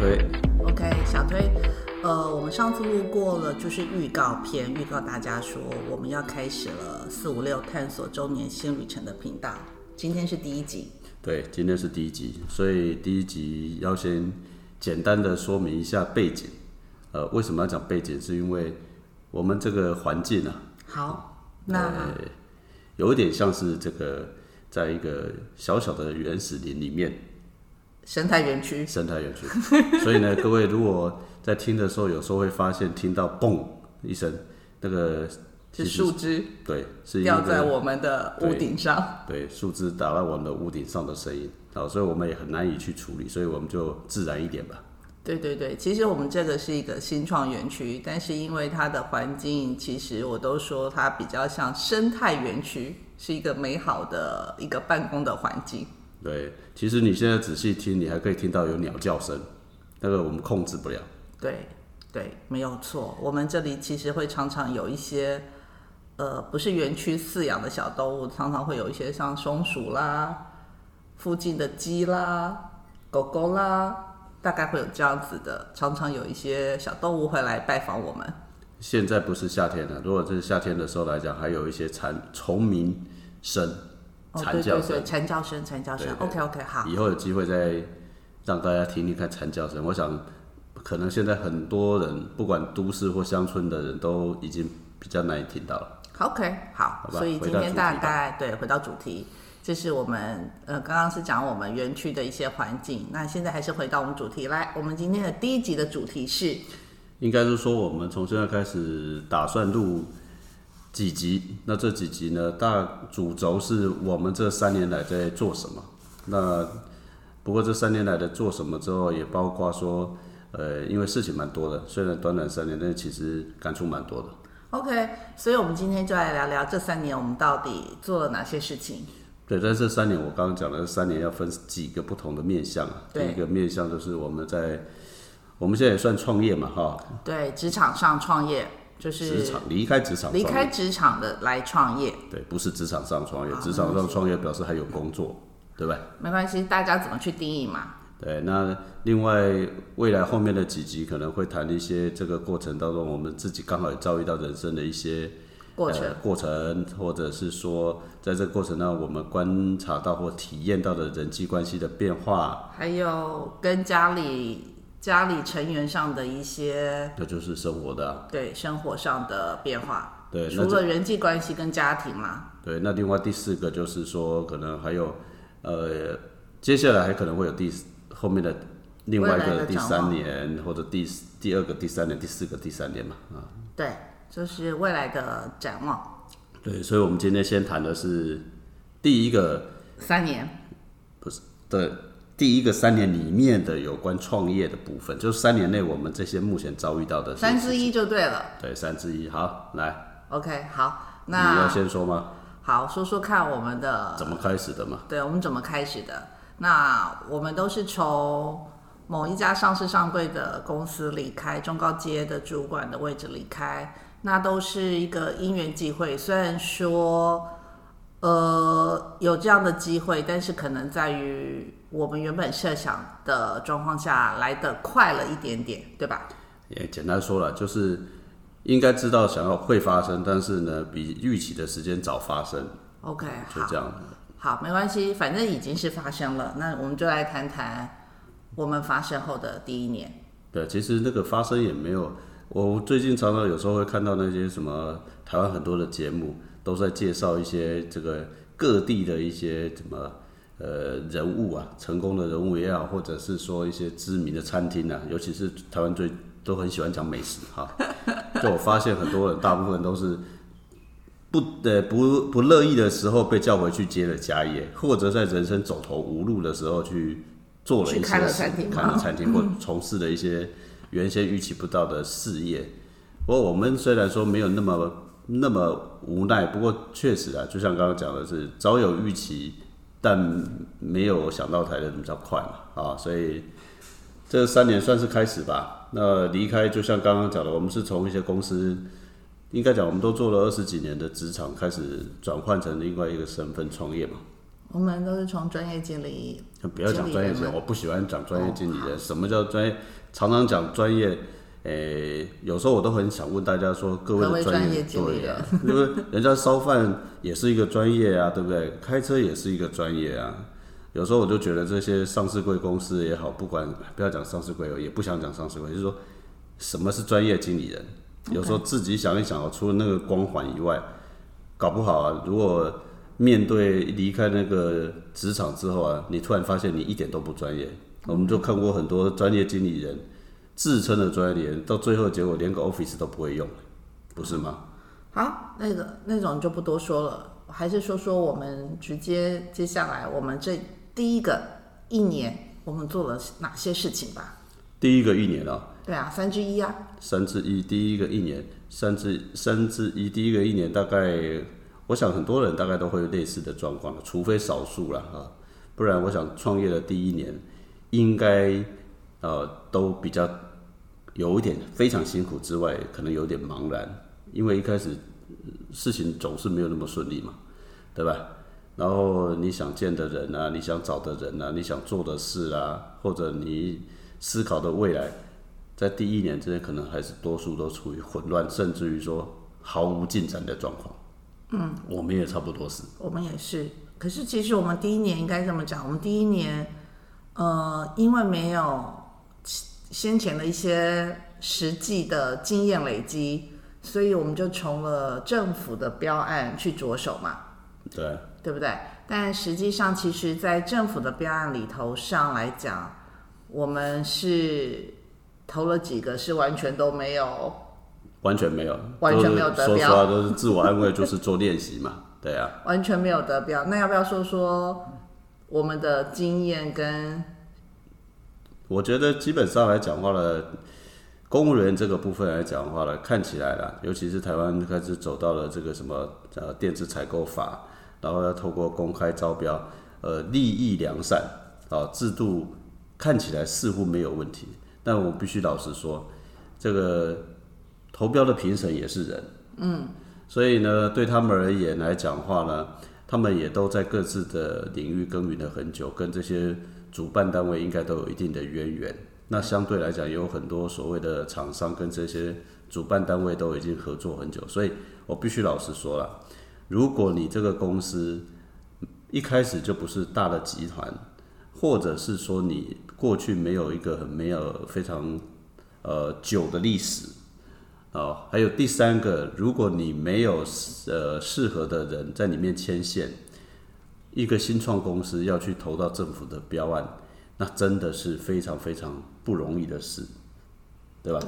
推。OK，小推，呃，我们上次录过了，就是预告片，预告大家说我们要开始了四五六探索周年新旅程的频道。今天是第一集，对，今天是第一集，所以第一集要先简单的说明一下背景。呃，为什么要讲背景？是因为我们这个环境啊，好，那呃，有一点像是这个，在一个小小的原始林里面，生态园区，生态园区。所以呢，各位如果在听的时候，有时候会发现听到嘣一声，那个是树枝对，是掉在我们的屋顶上。对树枝打到我们的屋顶上的声音，好，所以我们也很难以去处理，所以我们就自然一点吧。对对对，其实我们这个是一个新创园区，但是因为它的环境，其实我都说它比较像生态园区，是一个美好的一个办公的环境。对，其实你现在仔细听，你还可以听到有鸟叫声，那个我们控制不了。对对，没有错。我们这里其实会常常有一些，呃，不是园区饲养的小动物，常常会有一些像松鼠啦、附近的鸡啦、狗狗啦，大概会有这样子的，常常有一些小动物会来拜访我们。现在不是夏天了，如果这是夏天的时候来讲，还有一些蝉虫鸣声、哦，蝉叫声对对对，。蝉叫声，蝉叫声 OK OK，好。以后有机会再让大家听听看蝉叫声。我想，可能现在很多人，不管都市或乡村的人都已经比较难以听到了。OK，好，所以今天大概对回到主题，这是我们呃刚刚是讲我们园区的一些环境，那现在还是回到我们主题来。我们今天的第一集的主题是应该是说，我们从现在开始打算录几集。那这几集呢，大主轴是我们这三年来在做什么。那不过这三年来的做什么之后，也包括说，呃，因为事情蛮多的，虽然短短三年，但其实感触蛮多的。OK，所以我们今天就来聊聊这三年我们到底做了哪些事情。对，但这三年我刚刚讲的这三年要分几个不同的面向啊。第一个面向就是我们在我们现在也算创业嘛，哈，对，职场上创业就是职场离开职场离，开职场的来创业，对，不是职场上创业，职场上创业表示还有工作，对不对？没关系，大家怎么去定义嘛？对，那另外未来后面的几集可能会谈一些这个过程当中，我们自己刚好也遭遇到人生的一些过程呃、过程，或者是说在这个过程当中我们观察到或体验到的人际关系的变化，还有跟家里家里成员上的一些那就是生活的、啊。对生活上的变化，对，除了人际关系跟家庭嘛，对，那另外第四个就是说，可能还有呃，接下来还可能会有第后面的另外一个第三年，或者第第二个、第三年、第四个、第三年嘛，啊，对，就是未来的展望。对，所以我们今天先谈的是第一个三年，的第一个三年里面的有关创业的部分，就是三年内我们这些目前遭遇到的三之，一就对了。对，三之一，好，来，OK，好，那你要先说吗？好说说看我们的怎么开始的嘛？对，我们怎么开始的？那我们都是从某一家上市上柜的公司离开，中高阶的主管的位置离开，那都是一个因缘际会。虽然说，呃，有这样的机会，但是可能在于我们原本设想的状况下来得快了一点点，对吧？也简单说了，就是应该知道想要会发生，但是呢，比预期的时间早发生，OK，就这，样。好，没关系，反正已经是发生了。那我们就来谈谈我们发生后的第一年。对，其实那个发生也没有，我最近常常有时候会看到那些什么台湾很多的节目，都在介绍一些这个各地的一些什么呃人物啊，成功的人物也好，或者是说一些知名的餐厅啊，尤其是台湾最都很喜欢讲美食哈。就我发现很多人大部分都是。不呃不不乐意的时候被叫回去接了家业，或者在人生走投无路的时候去做了一些去开了餐厅吗开了餐厅或 从事了一些原先预期不到的事业。不过我们虽然说没有那么那么无奈，不过确实啊，就像刚刚讲的是早有预期，但没有想到来的比较快嘛啊，所以这三年算是开始吧。那离开就像刚刚讲的，我们是从一些公司。应该讲，我们都做了二十几年的职场，开始转换成另外一个身份创业嘛。我们都是从专业经理，不要讲专业经理，我不喜欢讲专业经理哦人。什么叫专业？常常讲专业，诶、有时候我都很想问大家说，各位的专专业经理对啊，因为人家烧饭也是一个专业啊，对不对？开车也是一个专业啊。有时候我就觉得这些上市贵公司也好，不管不要讲上市贵哦，也不想讲上市贵，就是说什么是专业经理人？有时候自己想一想哦，除了那个光环以外，搞不好啊，如果面对离开那个职场之后啊，你突然发现你一点都不专业。我们就看过很多专业经理人自称的专业人，到最后结果连个 Office 都不会用，不是吗？好，那个那种就不多说了，还是说说我们直接接下来我们这第一个一年我们做了哪些事情吧？第一个一年啊，对啊，三之一啊，三之一，第一个一年，三之三之一，第一个一年大概，我想很多人大概都会有类似的状况，除非少数了啊，不然我想创业的第一年，应该呃都比较有一点非常辛苦之外，可能有点茫然，因为一开始呃事情总是没有那么顺利嘛，对吧？然后你想见的人啊，你想找的人啊，你想做的事啊，或者你思考的未来，在第一年之内，可能还是多数都处于混乱，甚至于说毫无进展的状况。嗯，我们也差不多是。我们也是。可是其实我们第一年应该这么讲，我们第一年，呃，因为没有先前的一些实际的经验累积，所以我们就从了政府的标案去着手嘛。对，对不对？但实际上，其实，在政府的标案里头上来讲，我们是投了几个是完全都没有，完全没有，完全没有得标都是说实话，都是自我安慰，就是做练习嘛。对啊，完全没有得标。那要不要说说我们的经验跟我觉得基本上来讲话呢，公务员这个部分来讲话呢，看起来啦，尤其是台湾开始走到了这个什么呃电子采购法，然后要透过公开招标，呃，利益良善啊，制度看起来似乎没有问题，但我必须老实说，这个投标的评审也是人，嗯，所以呢，对他们而言来讲话呢，他们也都在各自的领域耕耘了很久，跟这些主办单位应该都有一定的渊源。那相对来讲，也有很多所谓的厂商跟这些主办单位都已经合作很久，所以我必须老实说了，如果你这个公司一开始就不是大的集团，或者是说你过去没有一个很没有非常呃久的历史，哦，还有第三个，如果你没有呃适合的人在里面牵线，一个新创公司要去投到政府的标案，那真的是非常非常不容易的事，对吧？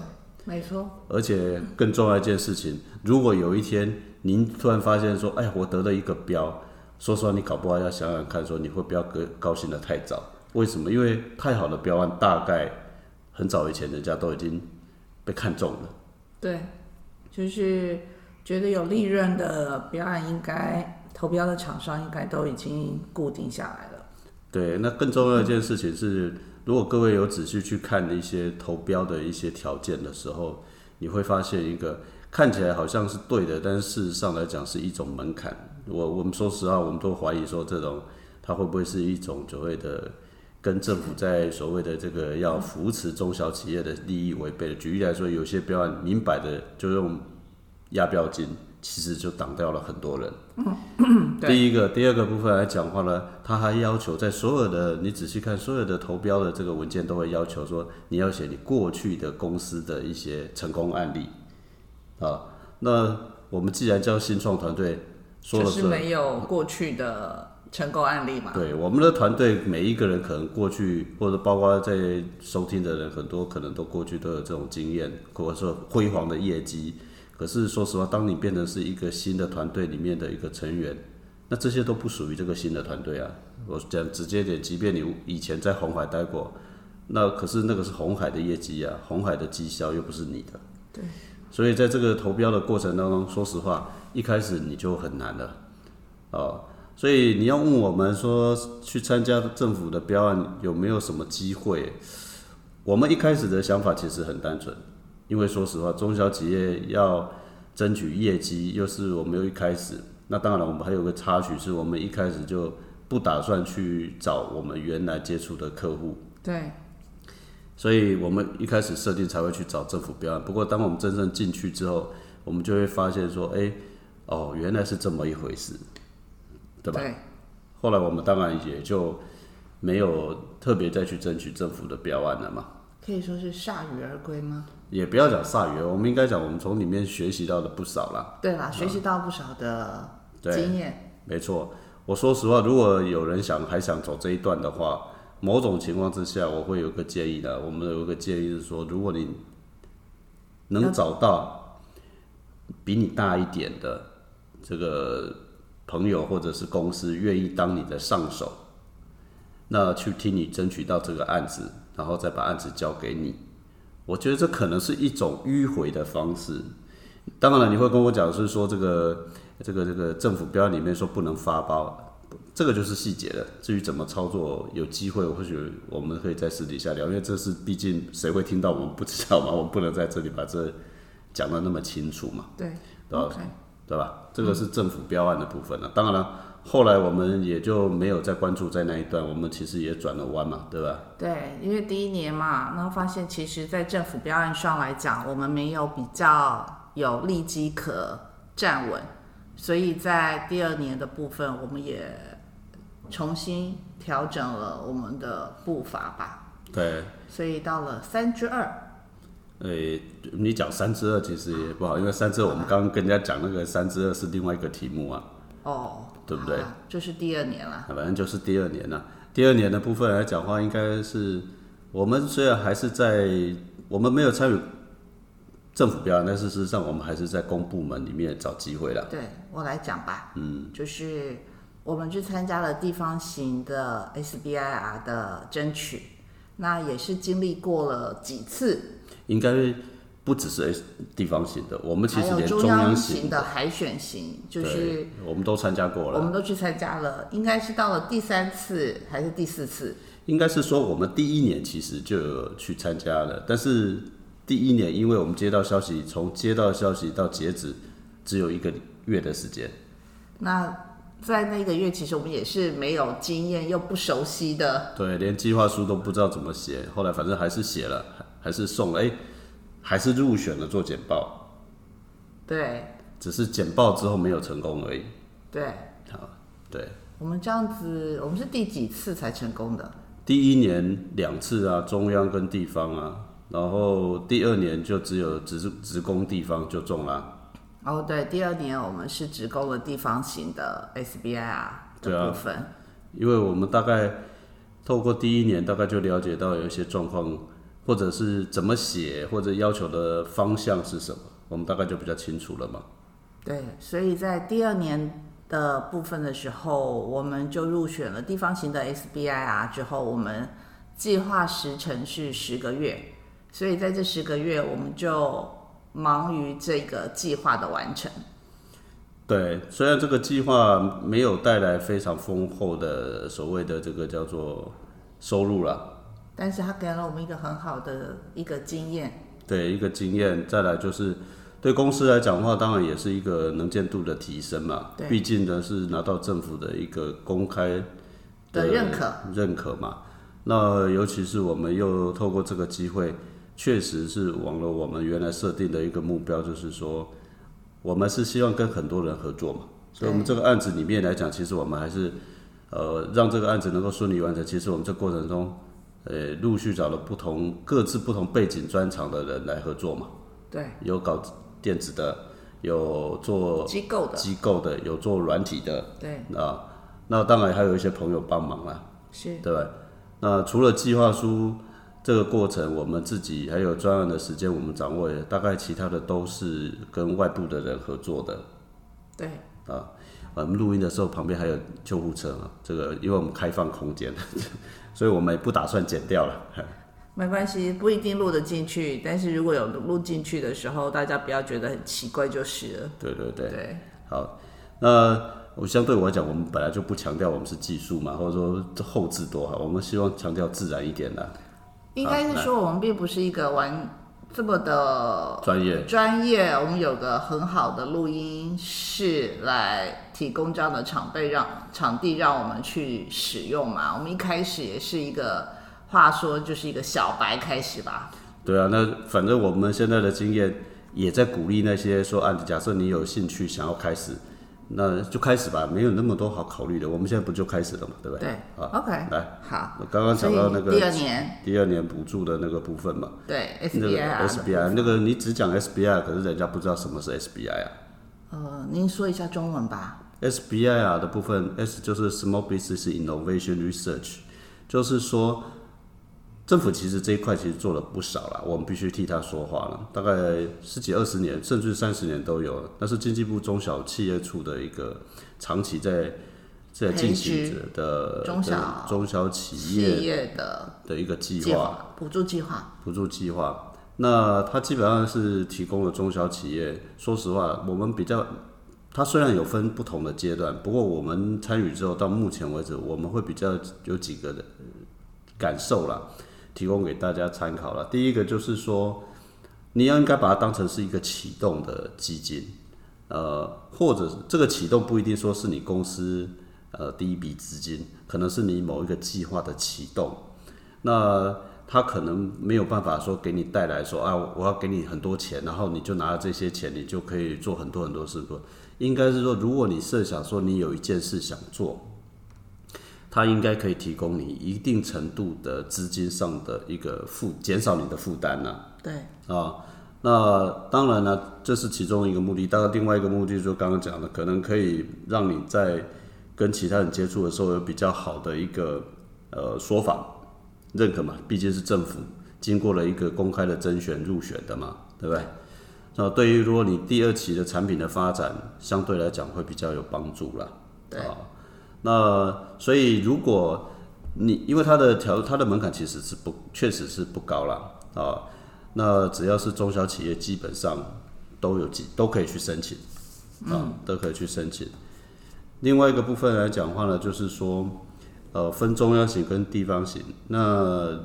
没错，而且更重要一件事情，如果有一天您突然发现说，哎，我得了一个标，说实话，你搞不好要想想看，说你会不要高高兴的太早？为什么？因为太好的标案，大概很早以前人家都已经被看中了。对，就是觉得有利润的标案，应该投标的厂商应该都已经固定下来了。对，那更重要一件事情是，如果各位有仔细去看一些投标的一些条件的时候，你会发现一个看起来好像是对的，但是事实上来讲是一种门槛。我我们说实话，我们都怀疑说这种它会不会是一种所谓的跟政府在所谓的这个要扶持中小企业的利益违背的。举例来说，有些标案明摆的就用压标金，其实就挡掉了很多人。嗯第一个，第二个部分来讲话呢，他还要求在所有的你仔细看所有的投标的这个文件都会要求说，你要写你过去的公司的一些成功案例啊。那我们既然叫新创团队，说了就是没有过去的成功案例嘛。对，我们的团队每一个人可能过去，或者包括在收听的人，很多可能都过去都有这种经验，或者说辉煌的业绩。可是说实话，当你变成是一个新的团队里面的一个成员，那这些都不属于这个新的团队啊。我讲直接点，即便你以前在红海待过，那可是那个是红海的业绩啊，红海的绩效又不是你的。对。所以在这个投标的过程当中，说实话，一开始你就很难了，哦。所以你要问我们说去参加政府的标案有没有什么机会？我们一开始的想法其实很单纯，因为说实话，中小企业要争取业绩，又是我们又一开始，那当然我们还有个插曲，是我们一开始就不打算去找我们原来接触的客户，对，所以我们一开始设定才会去找政府标案。不过，当我们真正进去之后，我们就会发现说，哎、哦，原来是这么一回事，对吧？对，后来我们当然也就没有特别再去争取政府的标案了嘛。可以说是铩羽而归吗？也不要讲铩羽，我们应该讲我们从里面学习到的不少啦。对啦，学习到不少的经验。没错，我说实话，如果有人想还想走这一段的话，某种情况之下，我会有个建议的。我们有个建议是说，如果你能找到比你大一点的这个朋友或者是公司愿意当你的上手，那去替你争取到这个案子，然后再把案子交给你，我觉得这可能是一种迂回的方式。当然了，你会跟我讲是说这个这个这个政府标案里面说不能发包，这个就是细节了。至于怎么操作，有机会或许我们可以在私底下聊，因为这是毕竟谁会听到我们不知道嘛，我们不能在这里把这讲的那么清楚嘛，对对吧，OK，对吧？这个是政府标案的部分了。当然了，后来我们也就没有再关注在那一段，我们其实也转了弯嘛，对吧？对，因为第一年嘛，然后发现其实，在政府标案上来讲，我们没有比较有利基可站稳，所以在第二年的部分，我们也重新调整了我们的步伐吧。对，所以到了三之二，诶、你讲三之二其实也不好，因为三之二我们刚刚跟人家讲那个三之二是另外一个题目啊，哦，对不对就是第二年了。反正就是第二年了。第二年的部分来讲的话，应该是我们虽然还是在我们没有参与政府标案，但是事实上我们还是在公部门里面找机会了。对我来讲吧，嗯，就是我们去参加了地方型的 SBIR 的争取，那也是经历过了几次，应该不只是地方型的，我们其实连中央央型型的海选型，就是我们都参加过了。我们都去参加了，应该是到了第三次还是第四次？应该是说我们第一年其实就有去参加了，但是第一年因为我们接到消息，从接到消息到截止只有一个月的时间，那在那个月，其实我们也是没有经验又不熟悉的，对，连计划书都不知道怎么写，后来反正还是写了，还还是送了，哎、还是入选了做简报，对。只是简报之后没有成功而已。对，好，对，我们这样子，我们是第几次才成功的？第一年两次啊，中央跟地方啊，然后第二年就只有职职工地方就中了。哦，对，第二年我们是职工的地方型的 SBIR 对啊的部分，因为我们大概透过第一年，大概就了解到有一些状况，或者是怎么写，或者要求的方向是什么，我们大概就比较清楚了嘛。对，所以在第二年的部分的时候，我们就入选了地方型的 SBIR 之后，我们计划时程是十个月，所以在这十个月，我们就忙于这个计划的完成。对，虽然这个计划没有带来非常丰厚的所谓的这个叫做收入啦，但是它给了我们一个很好的一个经验，对一个经验，再来就是对公司来讲的话，当然也是一个能见度的提升嘛。对毕竟呢是拿到政府的一个公开的认可，认可嘛。那尤其是我们又透过这个机会，确实是往了我们原来设定的一个目标，就是说，我们是希望跟很多人合作嘛。所以，我们这个案子里面来讲，其实我们还是呃让这个案子能够顺利完成。其实我们这过程中，呃，陆续找了不同各自不同背景专长的人来合作嘛。对有搞电子的，有做机构的，机构的，有做软体的对啊。那当然还有一些朋友帮忙啦。是对吧？那除了计划书这个过程，我们自己还有专案的时间，我们掌握了，大概其他的都是跟外部的人合作的对啊。我们录音的时候旁边还有救护车嘛，这个因为我们开放空间，所以我们也不打算剪掉了。没关系，不一定录得进去，但是如果有录进去的时候，大家不要觉得很奇怪就是了。对对对，对好，那我相对我来讲，我们本来就不强调我们是技术嘛，或者说这后置多好，我们希望强调自然一点的。应该是说我们并不是一个玩这么的专业。专业，我们有个很好的录音室来提供这样的场被让场地让我们去使用嘛。我们一开始也是一个话说就是一个小白开始吧。对啊，那反正我们现在的经验也在鼓励那些说啊，假设你有兴趣想要开始，那就开始吧，没有那么多好考虑的。我们现在不就开始了嘛，对不对？对好，，OK，来，好。我刚刚讲到那个第二年，第二年补助的那个部分嘛，对 SBI 啊 SBI 那个你只讲 SBI，可是人家不知道什么是 SBI 啊。呃，您说一下中文吧。SBI 啊的部分，S 就是 Small Business Innovation Research，就是说政府其实这一块其实做了不少了，我们必须替他说话了。大概十几二十年，甚至三十年都有了。那是经济部中小企业处的一个长期在在进行着的中小的中小企企业业的的一个计。划补助计划，补助计划。那它基本上是提供了中小企业。说实话，我们比较，它虽然有分不同的阶段，不过我们参与之后，到目前为止，我们会比较有几个的感受啦，提供给大家参考了。第一个就是说，你要应该把它当成是一个启动的基金，呃，或者这个启动不一定说是你公司呃第一笔资金，可能是你某一个计划的启动。那他可能没有办法说给你带来说啊，我要给你很多钱，然后你就拿了这些钱，你就可以做很多很多事不？应该是说，如果你设想说你有一件事想做，它应该可以提供你一定程度的资金上的一个负，减少你的负担呢。对，啊，那当然呢，这是其中一个目的。当然，另外一个目的就是刚刚讲的，可能可以让你在跟其他人接触的时候有比较好的一个呃说法认可嘛，毕竟是政府经过了一个公开的甄选入选的嘛，对不对？那对于如果你第二期的产品的发展，相对来讲会比较有帮助啦。对啊，那所以如果你因为它的条它的门槛其实是不确实是不高啦啊，那只要是中小企业，基本上都有几都可以去申请啊，都可以去申请。另外一个部分来讲的话呢，就是说呃分中央型跟地方型，那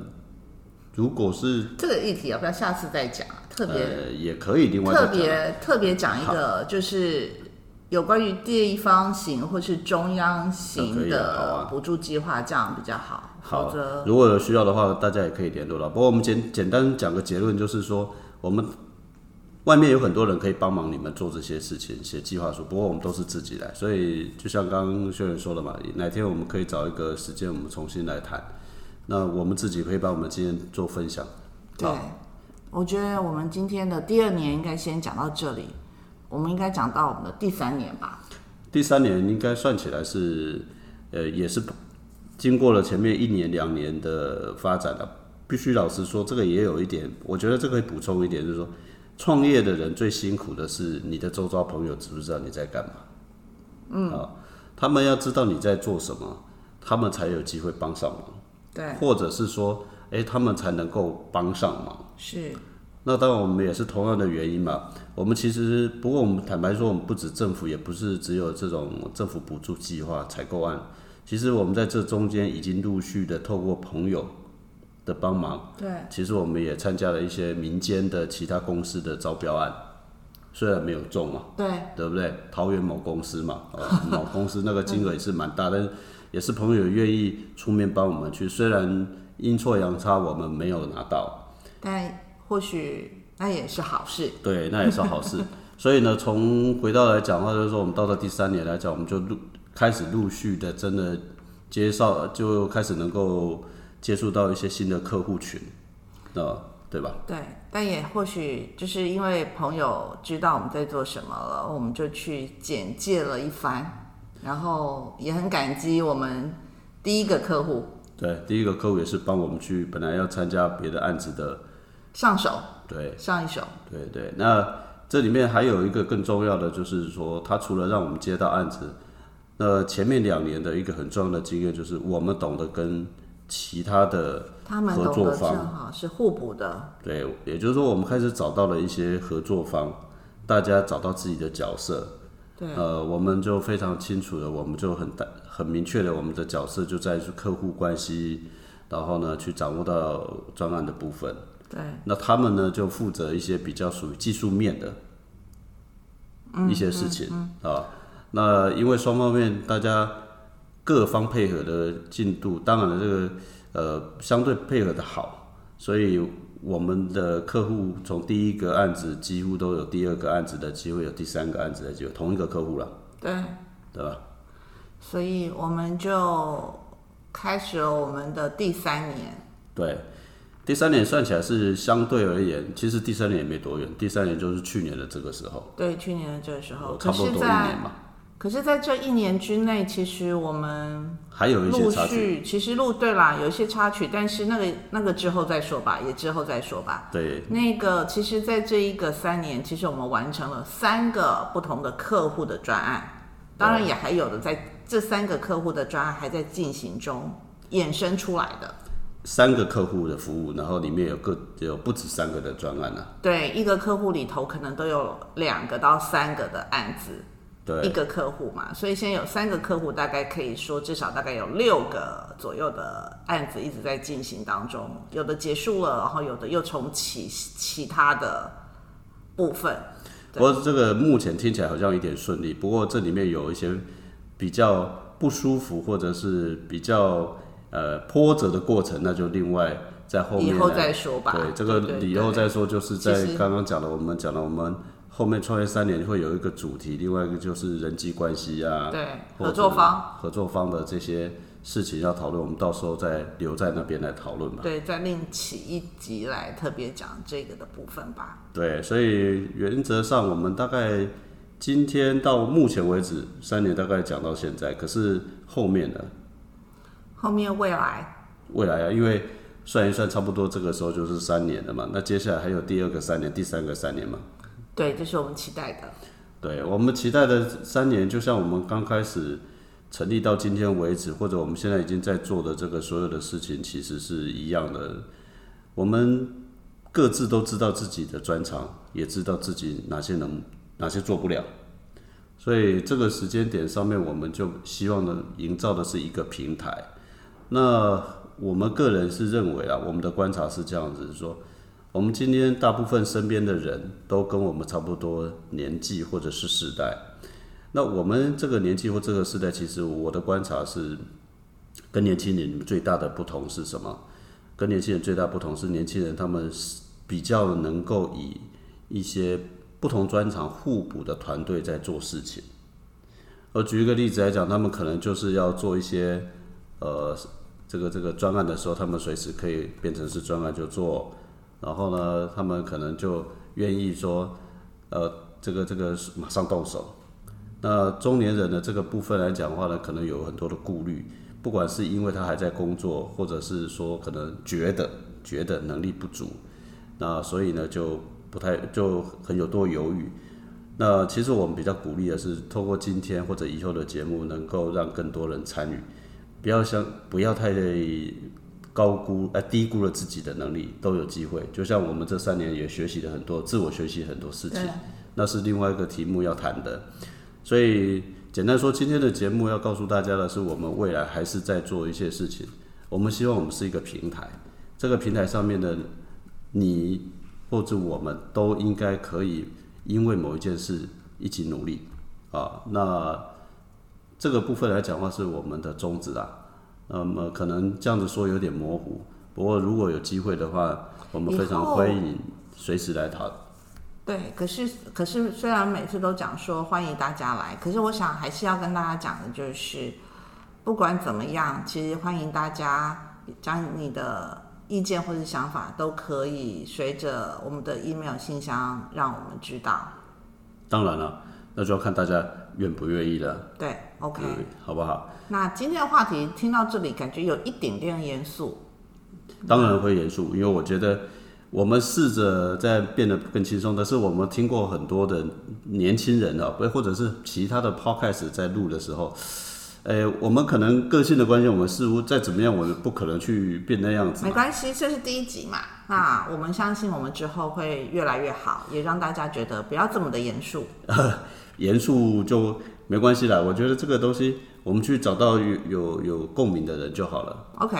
如果是这个议题要不要下次再讲啊？特别、呃也可以另外特别特别讲一个，就是有关于地方型或是中央型的啊补助计划，这样比较好。好如果有需要的话，大家也可以联络了。不过我们简简单讲个结论，就是说我们外面有很多人可以帮忙你们做这些事情，写计划书。不过我们都是自己来，所以就像刚刚秀媛说的嘛，哪天我们可以找一个时间，我们重新来谈。那我们自己可以把我们今天做分享。对，我觉得我们今天的第二年应该先讲到这里，我们应该讲到我们的第三年吧。第三年应该算起来是，呃，也是经过了前面一年两年的发展了。必须老实说，这个也有一点，我觉得这可以补充一点，就是说，创业的人最辛苦的是你的周遭朋友知不知道你在干嘛？嗯，啊，他们要知道你在做什么，他们才有机会帮上忙，对，或者是说，哎、他们才能够帮上忙。是，那当然，我们也是同样的原因嘛。我们其实，不过我们坦白说，我们不止政府，也不是只有这种政府补助计划、采购案。其实我们在这中间已经陆续的透过朋友的帮忙，对，其实我们也参加了一些民间的其他公司的招标案，虽然没有中嘛，对，对不对？桃园某公司嘛，呃，某公司那个金额也是蛮大，但是也是朋友愿意出面帮我们去，虽然阴错阳差我们没有拿到。但或许那也是好事。对，那也是好事。所以呢，从回到来讲的话，就是说我们到了第三年来讲，我们就陆开始陆续的真的介绍，就开始能够接触到一些新的客户群，啊，对吧？对，但也或许就是因为朋友知道我们在做什么了，我们就去简介了一番，然后也很感激我们第一个客户对，第一个客户也是帮我们去，本来要参加别的案子的，上手对，上一手，对对。那这里面还有一个更重要的，就是说，他除了让我们接到案子，那前面两年的一个很重要的经验，就是我们懂得跟其他的他们合作方正好是互补的，对，也就是说，我们开始找到了一些合作方，大家找到自己的角色。对，呃，我们就非常清楚的，我们就很大很明确的，我们的角色就在于客户关系，然后呢，去掌握到专案的部分。对，那他们呢就负责一些比较属于技术面的一些事情啊。那因为双方面大家各方配合的进度，当然了，这个呃相对配合的好，所以我们的客户从第一个案子几乎都有第二个案子的机会，有第三个案子的机会，同一个客户了，对，对吧？所以我们就开始了我们的第三年。对，第三年算起来是相对而言，其实第三年也没多远，第三年就是去年的这个时候，对，去年的这个时候，可差不多多一年嘛，可是在这一年之内，其实我们还有一些陆差距。续，其实录对啦，有一些插曲，但是那个那个之后再说吧，也之后再说吧。对，那个，其实，在这一个三年，其实我们完成了三个不同的客户的专案，当然也还有的在这三个客户的专案还在进行中衍生出来的。三个客户的服务，然后里面有各有不止三个的专案啊。对，一个客户里头可能都有两个到三个的案子，对一，个客户嘛，所以现在有三个客户，大概可以说至少大概有六个左右的案子一直在进行当中，有的结束了，然后有的又重启其他的部分。不过这个目前听起来好像有点顺利，不过这里面有一些比较不舒服或者是比较呃波折的过程，那就另外在后面以后再说吧。对，这个以后再说，就是在刚刚讲了，我们讲了，我们后面创业三年会有一个主题，另外一个就是人际关系啊，对合作方，合作方的这些事情要讨论，我们到时候再留在那边来讨论吧。对，再另起一集来特别讲这个的部分吧。对，所以原则上我们大概今天到目前为止三年大概讲到现在，可是后面呢，后面未来，未来啊，因为算一算，差不多这个时候就是三年了嘛，那接下来还有第二个三年、第三个三年嘛。对，这是我们期待的。对我们期待的三年，就像我们刚开始成立到今天为止，或者我们现在已经在做的这个所有的事情，其实是一样的。我们各自都知道自己的专长，也知道自己哪些能，哪些做不了。所以这个时间点上面，我们就希望呢，营造的是一个平台。那我们个人是认为啊，我们的观察是这样子说，我们今天大部分身边的人都跟我们差不多年纪或者是世代。那我们这个年纪或这个世代，其实我的观察是，跟年轻人最大的不同是什么？跟年轻人最大不同是，年轻人他们是比较能够以一些不同专长互补的团队在做事情。而举一个例子来讲，他们可能就是要做一些呃这个这个专案的时候，他们随时可以变成是专案就做，然后呢，他们可能就愿意说呃这个这个马上动手。那中年人的这个部分来讲的话呢，可能有很多的顾虑，不管是因为他还在工作，或者是说可能觉得觉得能力不足，那所以呢就不太就很有多犹豫。那其实我们比较鼓励的是，透过今天或者以后的节目，能够让更多人参与，不要像不要太高估呃低估了自己的能力，都有机会。就像我们这三年也学习了很多，自我学习很多事情，那是另外一个题目要谈的。所以简单说，今天的节目要告诉大家的是，我们未来还是在做一些事情。我们希望我们是一个平台，这个平台上面的你或者我们都应该可以因为某一件事一起努力啊。那这个部分来讲的话，是我们的宗旨啊。那么可能这样子说有点模糊，不过如果有机会的话，我们非常欢迎随时来讨。对，可是可是虽然每次都讲说欢迎大家来，可是我想还是要跟大家讲的就是，不管怎么样，其实欢迎大家将你的意见或者想法都可以随着我们的 email 信箱让我们知道。当然了，那就要看大家愿不愿意了，对，OK。对，好不好？那今天的话题听到这里，感觉有一点点严肃。当然会严肃，因为我觉得我们试着在变得更轻松。但是我们听过很多的年轻人啊，不或者是其他的 podcast 在录的时候，呃，我们可能个性的关系，我们似乎再怎么样，我们不可能去变那样子。没关系，这是第一集嘛。那我们相信我们之后会越来越好，也让大家觉得不要这么的严肃。严肃就没关系啦。我觉得这个东西，我们去找到有有有共鸣的人就好了，OK，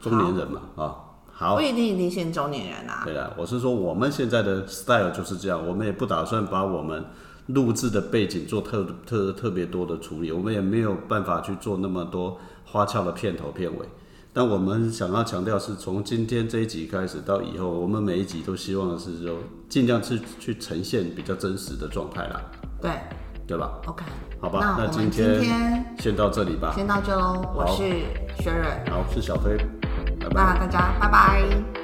中年人嘛，啊，好不，一定一定限中年人啊。对了，我是说我们现在的 style 就是这样，我们也不打算把我们录制的背景做特特特别多的处理，我们也没有办法去做那么多花俏的片头片尾。但我们想要强调是从今天这一集开始到以后，我们每一集都希望的是说尽量去去呈现比较真实的状态啦，对对吧？，OK。好吧，那那我们今天天先到这里吧。先到这喽，我好是雪蕊，好，是小飞，拜拜。大家拜拜。